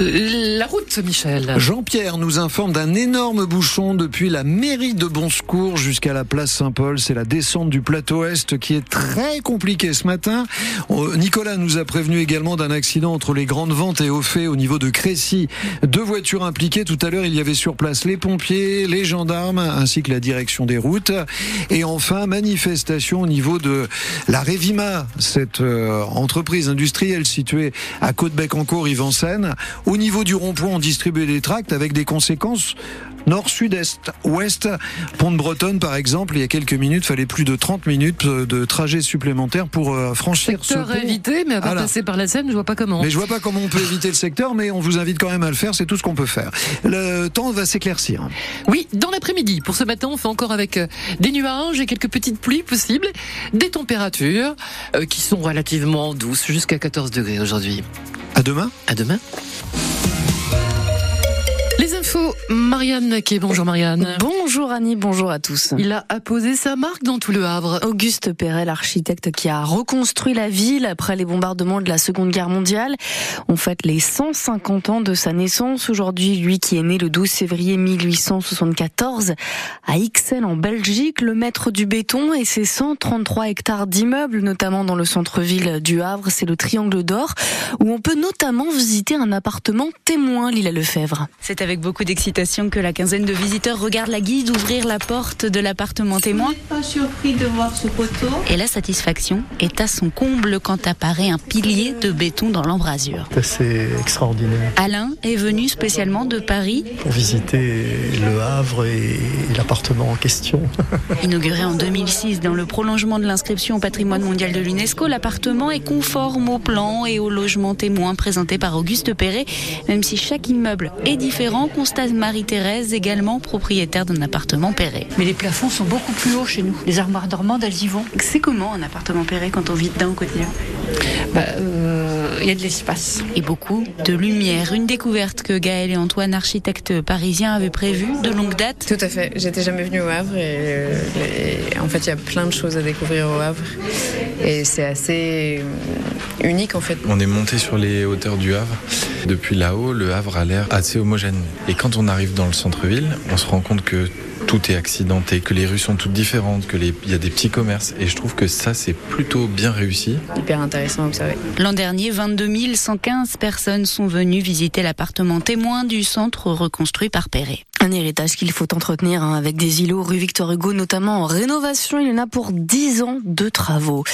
La route, Michel. Jean-Pierre nous informe d'un énorme bouchon depuis la mairie de Bonsecours jusqu'à la place Saint-Paul. C'est la descente du plateau Est qui est très compliquée ce matin. Euh, Nicolas nous a prévenu également d'un accident entre les grandes ventes et au fait au niveau de Crécy. Deux voitures impliquées. Tout à l'heure, il y avait sur place les pompiers, les gendarmes, ainsi que la direction des routes. Et enfin, manifestation au niveau de la Révima, cette euh, entreprise industrielle située à Côte-Bec-en-Cour, Yves-en-Seine. Au niveau du rond-point, on distribue des tracts avec des conséquences nord, sud-est, ouest. Pont de Bretonne, par exemple, il y a quelques minutes, fallait plus de 30 minutes de trajet supplémentaire pour euh, franchir secteur ce pont. évité, mais à pas passer par la Seine, je vois pas comment. Mais je vois pas comment on peut éviter le secteur, mais on vous invite quand même à le faire, c'est tout ce qu'on peut faire. Le temps va s'éclaircir. Oui, dans l'après-midi. Pour ce matin, on fait encore avec euh, des nuages et quelques petites pluies possibles, des températures euh, qui sont relativement douces, jusqu'à 14 degrés aujourd'hui. À demain. À demain. Les Marianne qui bonjour Marianne. Bonjour Annie, bonjour à tous. Il a apposé sa marque dans tout le Havre. Auguste Perret, l'architecte qui a reconstruit la ville après les bombardements de la Seconde Guerre mondiale. On fête les 150 ans de sa naissance aujourd'hui, lui qui est né le 12 février 1874 à Ixelles en Belgique, le maître du béton et ses 133 hectares d'immeubles, notamment dans le centre-ville du Havre, c'est le Triangle d'Or, où on peut notamment visiter un appartement témoin, Lila Lefebvre. C'est avec beaucoup d'excitation que la quinzaine de visiteurs regardent la guide ouvrir la porte de l'appartement témoin. pas surpris de voir ce poteau. Et la satisfaction est à son comble quand apparaît un pilier de béton dans l'embrasure. C'est assez extraordinaire. Alain est venu spécialement de Paris pour visiter le Havre et l'appartement en question. Inauguré en 2006 dans le prolongement de l'inscription au patrimoine mondial de l'UNESCO, l'appartement est conforme au plan et au logement témoin présenté par Auguste Perret, même si chaque immeuble est différent, constate Marie-Thérèse, également propriétaire d'un appartement Perret. Mais les plafonds sont beaucoup plus hauts chez nous. Les armoires dormantes, elles y vont. C'est comment un appartement Perret quand on vit dedans au quotidien? Bah, euh, Il y a de l'espace. Et beaucoup de lumière. Une découverte que Gaël et Antoine, architectes parisiens, avaient prévue de longue date. Tout à fait. J'étais jamais venue au Havre et, et en fait, il y a plein de choses à découvrir au Havre. Et c'est assez unique en fait. On est monté sur les hauteurs du Havre. Depuis là-haut, le Havre a l'air assez homogène. Et quand on arrive dans le centre-ville, on se rend compte que tout est accidenté, que les rues sont toutes différentes, que les... il y a des petits commerces. Et je trouve que ça, c'est plutôt bien réussi. Hyper intéressant à observer. L'an dernier, 22 115 personnes sont venues visiter l'appartement témoin du centre reconstruit par Perret. Un héritage qu'il faut entretenir hein, avec des îlots rue Victor Hugo, notamment en rénovation. Il y en a pour 10 ans de travaux.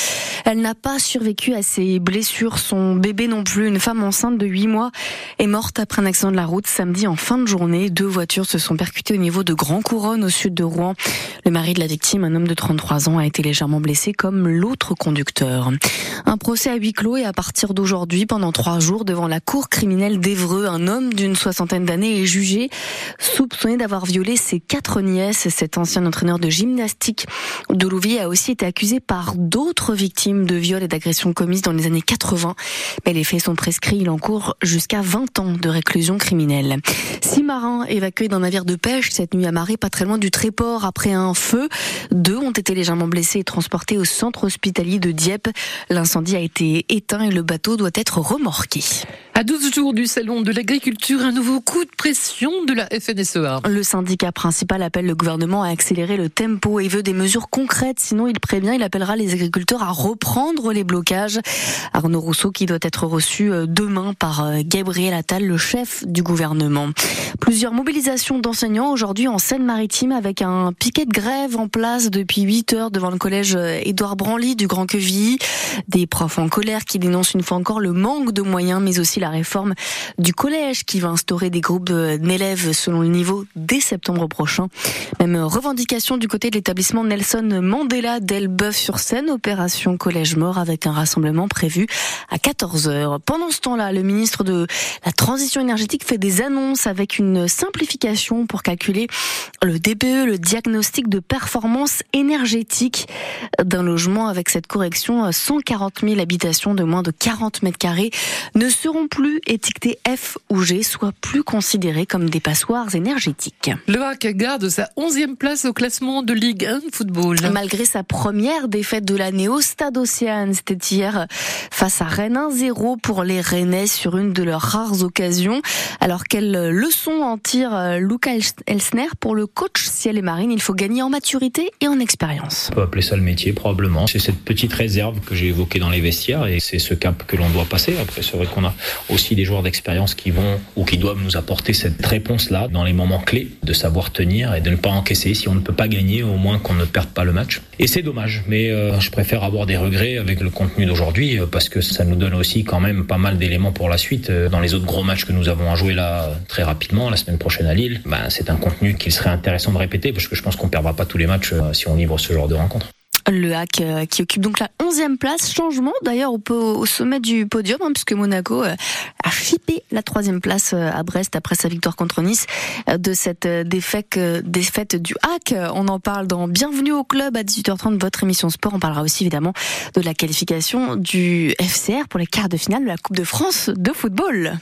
Elle n'a pas survécu à ses blessures, son bébé non plus. Une femme enceinte de 8 mois est morte après un accident de la route samedi en fin de journée. Deux voitures se sont percutées au niveau de Grand Couronne au sud de Rouen. Le mari de la victime, un homme de 33 ans, a été légèrement blessé comme l'autre conducteur. Un procès à huis clos et à partir d'aujourd'hui, pendant trois jours, devant la cour criminelle d'Evreux, un homme d'une soixantaine d'années est jugé soupçonné d'avoir violé ses quatre nièces. Cet ancien entraîneur de gymnastique de Louviers a aussi été accusé par d'autres victimes de viols et d'agressions commises dans les années 80. Mais les faits sont prescrits. Il encourt jusqu'à 20 ans de réclusion criminelle. Six marins évacués d'un navire de pêche cette nuit à marée, pas très loin du Tréport, après un feu. Deux ont été légèrement blessés et transportés au centre hospitalier de Dieppe. L'incendie a été éteint et le bateau doit être remorqué. À 12 jours du salon de l'agriculture, un nouveau coup de pression de la Le syndicat principal appelle le gouvernement à accélérer le tempo et veut des mesures concrètes. Sinon, il prévient, il appellera les agriculteurs à reprendre les blocages. Arnaud Rousseau qui doit être reçu euh, demain par euh, Gabriel Attal, le chef du gouvernement. Plusieurs mobilisations d'enseignants aujourd'hui en Seine-Maritime avec un piquet de grève en place depuis 8 heures devant le collège euh, Édouard Branly du Grand Quevilly. Des profs en colère qui dénoncent une fois encore le manque de moyens mais aussi la réforme du collège qui va instaurer des groupes d'élèves selon le niveau dès septembre prochain. Même revendication du côté de l'établissement Nelson Mandela d'Elbeuf-sur-Seine, opération collège mort avec un rassemblement prévu à 14h. Pendant ce temps-là, le ministre de la Transition énergétique fait des annonces avec une simplification pour calculer le DPE, le diagnostic de performance énergétique d'un logement avec cette correction. 140 000 habitations de moins de 40 mètres carrés ne seront plus étiquetées F ou G, soit plus considérées comme des passoires énergétiques. Énergétique. Le HAC garde sa 11e place au classement de Ligue 1 de football. Malgré sa première défaite de l'année au Stade Océane, c'était hier face à Rennes 1-0 pour les Rennais sur une de leurs rares occasions. Alors quelle leçon en tire Luca Elsner pour le coach Ciel et Marine Il faut gagner en maturité et en expérience. On peut appeler ça le métier probablement. C'est cette petite réserve que j'ai évoquée dans les vestiaires et c'est ce cap que l'on doit passer. Après c'est vrai qu'on a aussi des joueurs d'expérience qui vont ou qui doivent nous apporter cette réponse-là dans les moments clés, de savoir tenir et de ne pas encaisser. Si on ne peut pas gagner, au moins qu'on ne perde pas le match. Et c'est dommage, mais euh, je préfère avoir des regrets avec le contenu d'aujourd'hui euh, parce que ça nous donne aussi quand même pas mal d'éléments pour la suite. Euh, dans les autres gros matchs que nous avons à jouer là très rapidement, la semaine prochaine à Lille, ben, c'est un contenu qu'il serait intéressant de répéter parce que je pense qu'on perdra pas tous les matchs si on livre ce genre de rencontre. Le hack euh, qui occupe donc la 11e place. Changement d'ailleurs au, sommet du podium, hein, puisque Monaco euh, a chippé la troisième place euh, à Brest après sa victoire contre Nice. De cette défaite, défaite du hack, on en parle dans Bienvenue au club à 18h30, votre émission sport. On parlera aussi évidemment de la qualification du FCR pour les quarts de finale de la Coupe de France de football.